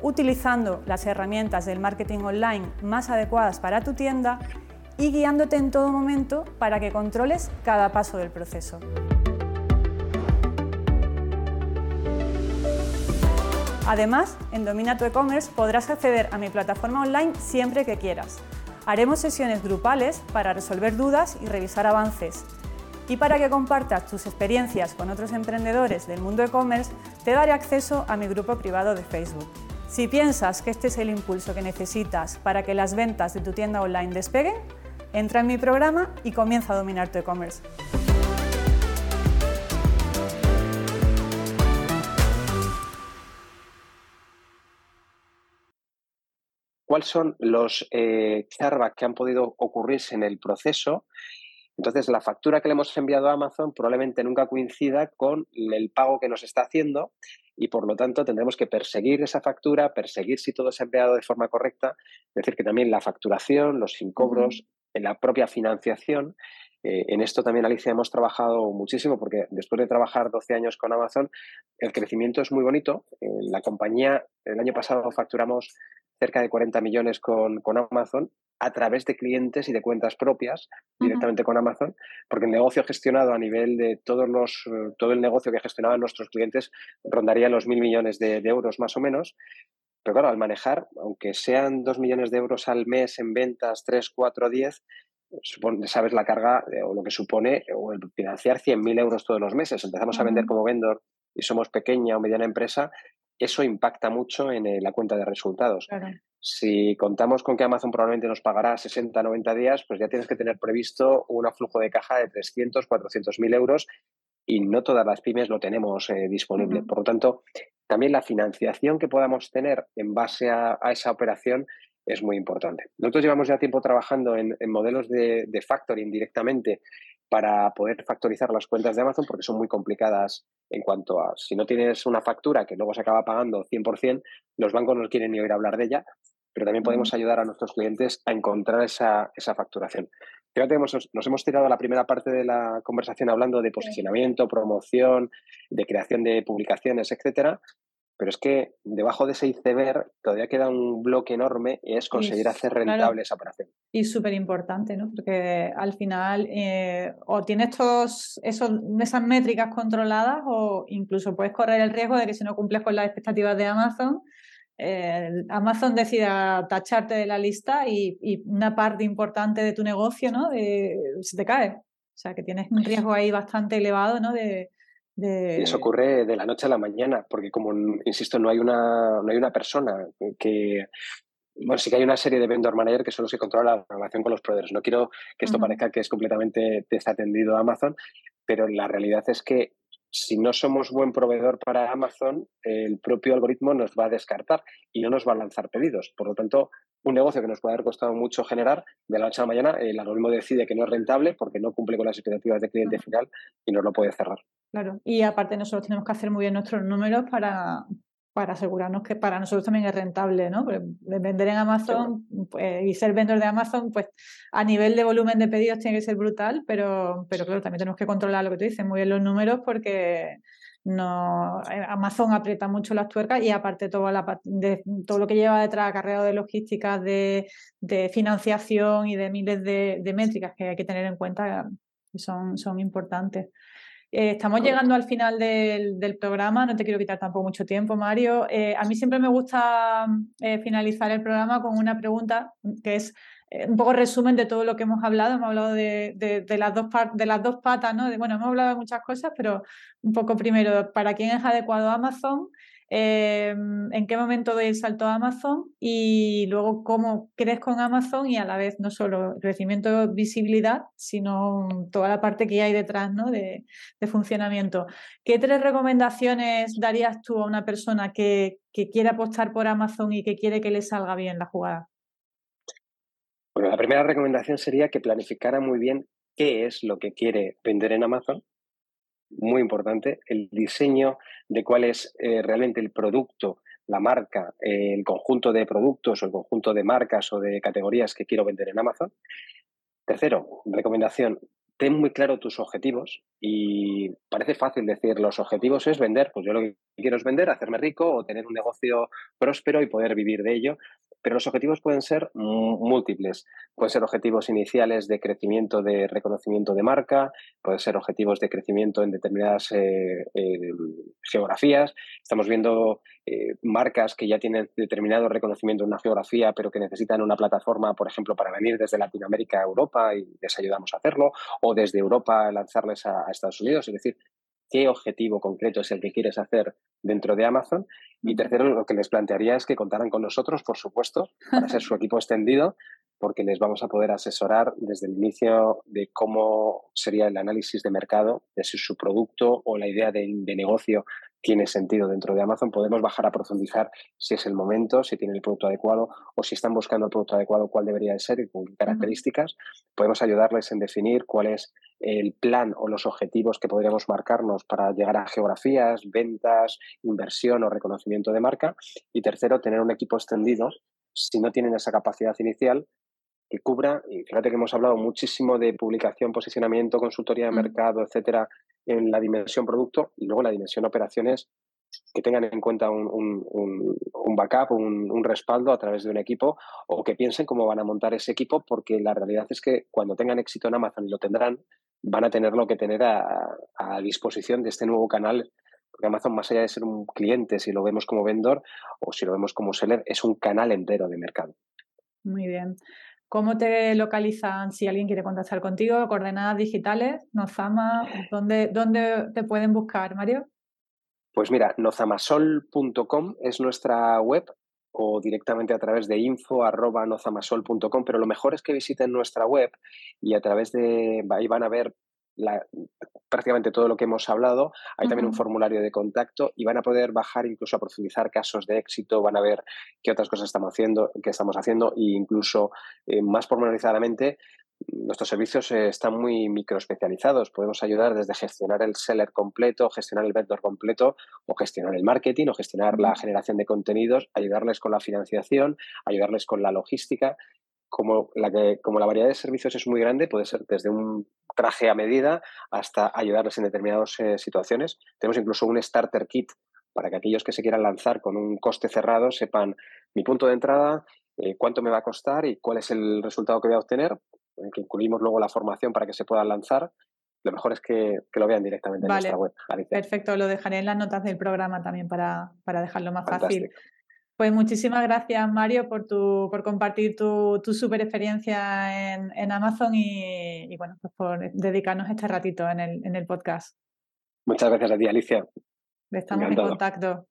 Speaker 1: utilizando las herramientas del marketing online más adecuadas para tu tienda y guiándote en todo momento para que controles cada paso del proceso. Además, en Domina tu e-commerce podrás acceder a mi plataforma online siempre que quieras. Haremos sesiones grupales para resolver dudas y revisar avances. Y para que compartas tus experiencias con otros emprendedores del mundo e-commerce, te daré acceso a mi grupo privado de Facebook. Si piensas que este es el impulso que necesitas para que las ventas de tu tienda online despeguen, entra en mi programa y comienza a dominar tu e-commerce.
Speaker 2: ¿Cuáles son los eh, que han podido ocurrirse en el proceso? Entonces, la factura que le hemos enviado a Amazon probablemente nunca coincida con el pago que nos está haciendo y por lo tanto tendremos que perseguir esa factura, perseguir si todo se ha empleado de forma correcta, es decir, que también la facturación, los incobros, la propia financiación. Eh, en esto también, Alicia, hemos trabajado muchísimo porque después de trabajar 12 años con Amazon, el crecimiento es muy bonito. La compañía, el año pasado facturamos cerca de 40 millones con, con Amazon a través de clientes y de cuentas propias directamente con Amazon, porque el negocio gestionado a nivel de todos los, todo el negocio que gestionaban nuestros clientes rondaría los mil millones de, euros más o menos. Pero claro, al manejar, aunque sean dos millones de euros al mes en ventas, tres, cuatro, diez, sabes la carga o lo que supone o el financiar 100.000 euros todos los meses. Empezamos a vender como vendor y somos pequeña o mediana empresa, eso impacta mucho en eh, la cuenta de resultados. Si contamos con que Amazon probablemente nos pagará 60, 90 días, pues ya tienes que tener previsto un flujo de caja de 300, 400 mil euros y no todas las pymes lo tenemos eh, disponible. Por lo tanto, también la financiación que podamos tener en base a, esa operación es muy importante. Nosotros llevamos ya tiempo trabajando en, modelos de, de, factoring directamente para poder factorizar las cuentas de Amazon porque son muy complicadas en cuanto a si no tienes una factura que luego se acaba pagando 100%, los bancos no quieren ni oír hablar de ella, pero también podemos ayudar a nuestros clientes a encontrar esa, esa facturación. Fíjate, nos, nos hemos tirado la primera parte de la conversación hablando de posicionamiento, promoción, de creación de publicaciones, etcétera, pero es que debajo de ese iceberg todavía queda un bloque enorme y es conseguir hacer rentable esa operación.
Speaker 1: Y súper importante, ¿no? Porque al final eh, o tienes todos esos, esas métricas controladas o incluso puedes correr el riesgo de que si no cumples con las expectativas de Amazon, eh, Amazon decida tacharte de la lista y, una parte importante de tu negocio, ¿no? se te cae. O sea, que tienes un riesgo ahí bastante elevado, ¿no? De,
Speaker 2: y eso ocurre de la noche a la mañana, porque como, insisto, no hay una, no hay una persona que... Bueno, sí que hay una serie de vendor manager que son los que controlan la relación con los proveedores. No quiero que esto parezca que es completamente desatendido a Amazon, pero la realidad es que si no somos buen proveedor para Amazon, el propio algoritmo nos va a descartar y no nos va a lanzar pedidos. Por lo tanto, un negocio que nos puede haber costado mucho generar, de la noche a la mañana el algoritmo decide que no es rentable porque no cumple con las expectativas de cliente final y nos lo puede cerrar.
Speaker 1: Claro, y aparte nosotros tenemos que hacer muy bien nuestros números para, para asegurarnos que para nosotros también es rentable, ¿no? vender en Amazon pues, y ser vendedor de Amazon, pues a nivel de volumen de pedidos tiene que ser brutal, pero, pero claro, también tenemos que controlar lo que tú dices, muy bien los números porque no eh, Amazon aprieta mucho las tuercas y aparte todo, la, de, todo lo que lleva detrás carrera de logística, de, financiación y de miles de, métricas que hay que tener en cuenta son, son importantes. Eh, estamos llegando al final del, programa, no te quiero quitar tampoco mucho tiempo, Mario. Eh, a mí siempre me gusta finalizar el programa con una pregunta que es un poco resumen de todo lo que hemos hablado. Hemos hablado de, las, dos de las dos patas, ¿no? De, bueno, hemos hablado de muchas cosas, pero un poco primero, ¿para quién es adecuado Amazon? Em, en qué momento doy el salto a Amazon y luego cómo crezco en Amazon y a la vez no solo crecimiento, visibilidad, sino toda la parte que hay detrás ¿no? de, funcionamiento. ¿Qué tres recomendaciones darías tú a una persona que, que quiere apostar por Amazon y que quiere que le salga bien la jugada?
Speaker 2: Bueno, la primera recomendación sería que planificara muy bien qué es lo que quiere vender en Amazon muy importante, el diseño de cuál es eh, realmente el producto, la marca, el conjunto de productos o el conjunto de marcas o de categorías que quiero vender en Amazon. Tercero, recomendación, ten muy claro tus objetivos y parece fácil decir los objetivos es vender, pues yo lo que quiero es vender, hacerme rico o tener un negocio próspero y poder vivir de ello, pero los objetivos pueden ser múltiples. Pueden ser objetivos iniciales de crecimiento de reconocimiento de marca, pueden ser objetivos de crecimiento en determinadas eh, eh, geografías. Estamos viendo eh, marcas que ya tienen determinado reconocimiento en una geografía, pero que necesitan una plataforma, por ejemplo, para venir desde Latinoamérica a Europa y les ayudamos a hacerlo, o desde Europa lanzarles a Estados Unidos. Es decir, qué objetivo concreto es el que quieres hacer dentro de Amazon. Y tercero, lo que les plantearía es que contaran con nosotros, por supuesto, para ser su equipo extendido, porque les vamos a poder asesorar desde el inicio de cómo sería el análisis de mercado, de si su producto o la idea de, de negocio tiene sentido dentro de Amazon. Podemos bajar a profundizar si es el momento, si tiene el producto adecuado o si están buscando el producto adecuado, cuál debería de ser y con qué características. Podemos ayudarles en definir cuál es el plan o los objetivos que podríamos marcarnos para llegar a geografías, ventas, inversión o reconocimiento de marca. Y tercero, tener un equipo extendido si no tienen esa capacidad inicial que cubra, y fíjate que hemos hablado muchísimo de publicación, posicionamiento, consultoría de mercado, etcétera, en la dimensión producto y luego la dimensión operaciones que tengan en cuenta un, un, backup, un, respaldo a través de un equipo o que piensen cómo van a montar ese equipo porque la realidad es que cuando tengan éxito en Amazon y lo tendrán, van a tenerlo que tener a, a disposición de este nuevo canal porque Amazon, más allá de ser un cliente, si lo vemos como vendedor o si lo vemos como seller, es un canal entero de mercado.
Speaker 1: Muy bien. ¿Cómo te localizan si alguien quiere contactar contigo? ¿Coordenadas digitales? ¿Nozama? ¿Dónde, dónde te pueden buscar, Mario?
Speaker 2: Pues mira, nozamasol.com es nuestra web o directamente a través de info.nozamasol.com, pero lo mejor es que visiten nuestra web y a través de ahí van a ver prácticamente todo lo que hemos hablado. Hay también un formulario de contacto y van a poder bajar incluso a profundizar casos de éxito, van a ver qué otras cosas estamos haciendo, qué estamos haciendo e incluso eh, más pormenorizadamente nuestros servicios eh, están muy microespecializados. Podemos ayudar desde gestionar el seller completo, gestionar el vendor completo, o gestionar el marketing, o gestionar la generación de contenidos, ayudarles con la financiación, ayudarles con la logística como la, que, como la variedad de servicios es muy grande, puede ser desde un traje a medida hasta ayudarles en determinadas eh, situaciones. Tenemos incluso un starter kit para que aquellos que se quieran lanzar con un coste cerrado sepan mi punto de entrada, eh, cuánto me va a costar y cuál es el resultado que voy a obtener, eh, que incluimos luego la formación para que se puedan lanzar. Lo mejor es que, lo vean directamente en nuestra web.
Speaker 1: Perfecto, lo dejaré en las notas del programa también para, para dejarlo más fácil. Pues muchísimas gracias, Mario, por, tu, por compartir tu, tu super experiencia en, Amazon y, bueno, pues por dedicarnos este ratito en el, en el podcast.
Speaker 2: Muchas gracias a ti, Alicia.
Speaker 1: Estamos en contacto.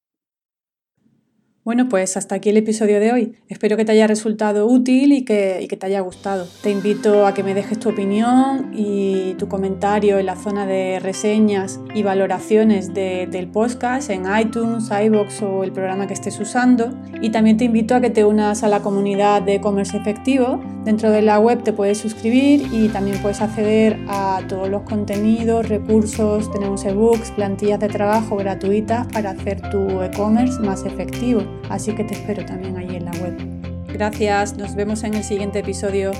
Speaker 1: Bueno, pues hasta aquí el episodio de hoy. Espero que te haya resultado útil y que, te haya gustado. Te invito a que me dejes tu opinión y tu comentario en la zona de reseñas y valoraciones del podcast en iTunes, iBox o el programa que estés usando. Y también te invito a que te unas a la comunidad de e-commerce efectivo. Dentro de la web te puedes suscribir y también puedes acceder a todos los contenidos, recursos, tenemos ebooks, plantillas de trabajo gratuitas para hacer tu e-commerce más efectivo así que te espero también ahí en la web. Gracias, nos vemos en el siguiente episodio.